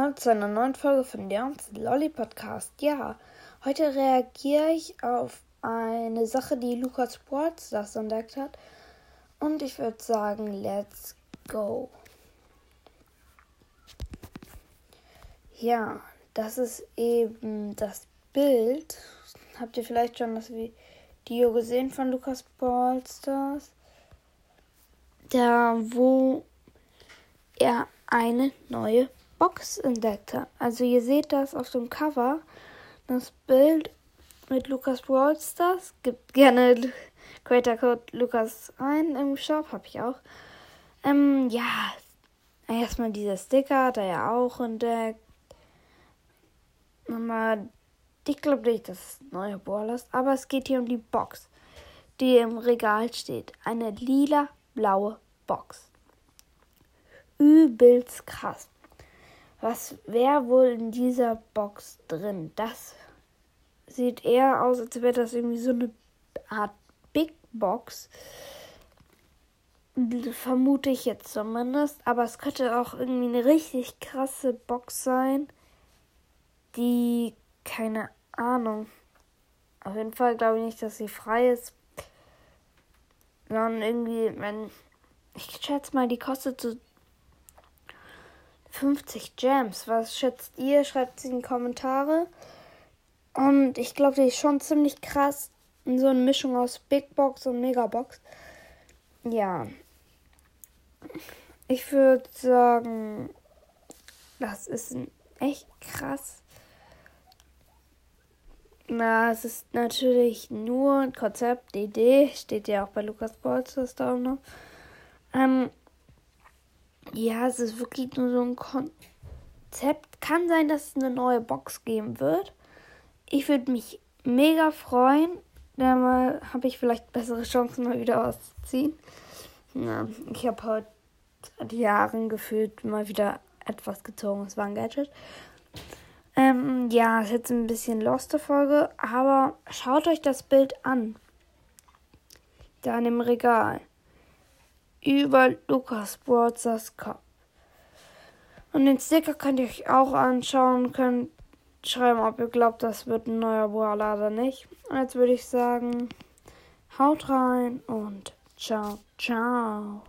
Hallo zu einer neuen Folge von Leons Lolly Podcast. Ja, heute reagiere ich auf eine Sache, die Lukas Sportstars entdeckt hat. Und ich würde sagen, let's go. Ja, das ist eben das Bild. Habt ihr vielleicht schon das Video gesehen von Lukas Ballstars? Da, wo er eine neue Box entdeckt hat. Also ihr seht das auf dem Cover. Das Bild mit Lukas Ballstars. Gibt gerne Creator Code Lukas ein im Shop. Habe ich auch. Ähm, ja, erstmal dieser Sticker hat ja auch entdeckt. Nochmal ich glaube nicht, dass es neue Ball ist, aber es geht hier um die Box, die im Regal steht. Eine lila-blaue Box. Übelst krass. Was wäre wohl in dieser Box drin? Das sieht eher aus, als wäre das irgendwie so eine Art Big Box. Vermute ich jetzt zumindest. Aber es könnte auch irgendwie eine richtig krasse Box sein, die keine Ahnung. Auf jeden Fall glaube ich nicht, dass sie frei ist. Sondern irgendwie, wenn. Ich schätze mal, die kostet so 50 Gems. Was schätzt ihr? Schreibt es in die Kommentare. Und ich glaube, die ist schon ziemlich krass. So eine Mischung aus Big Box und Megabox. Ja. Ich würde sagen, das ist echt krass na, es ist natürlich nur ein Konzept, die Idee, steht ja auch bei Lukas Bolzers da noch. Ähm, ja, es ist wirklich nur so ein Konzept. Kann sein, dass es eine neue Box geben wird. Ich würde mich mega freuen. Da habe ich vielleicht bessere Chancen, mal wieder auszuziehen. Ja, ich habe heute seit Jahren gefühlt mal wieder etwas gezogen. Es war ein Gadget. Ähm, ja, ist jetzt ein bisschen loste Folge, aber schaut euch das Bild an. Da in dem Regal. Über Lukas Brothers Kopf. Und den Sticker könnt ihr euch auch anschauen, könnt schreiben, ob ihr glaubt, das wird ein neuer Boala oder nicht. Und jetzt würde ich sagen, haut rein und ciao, ciao.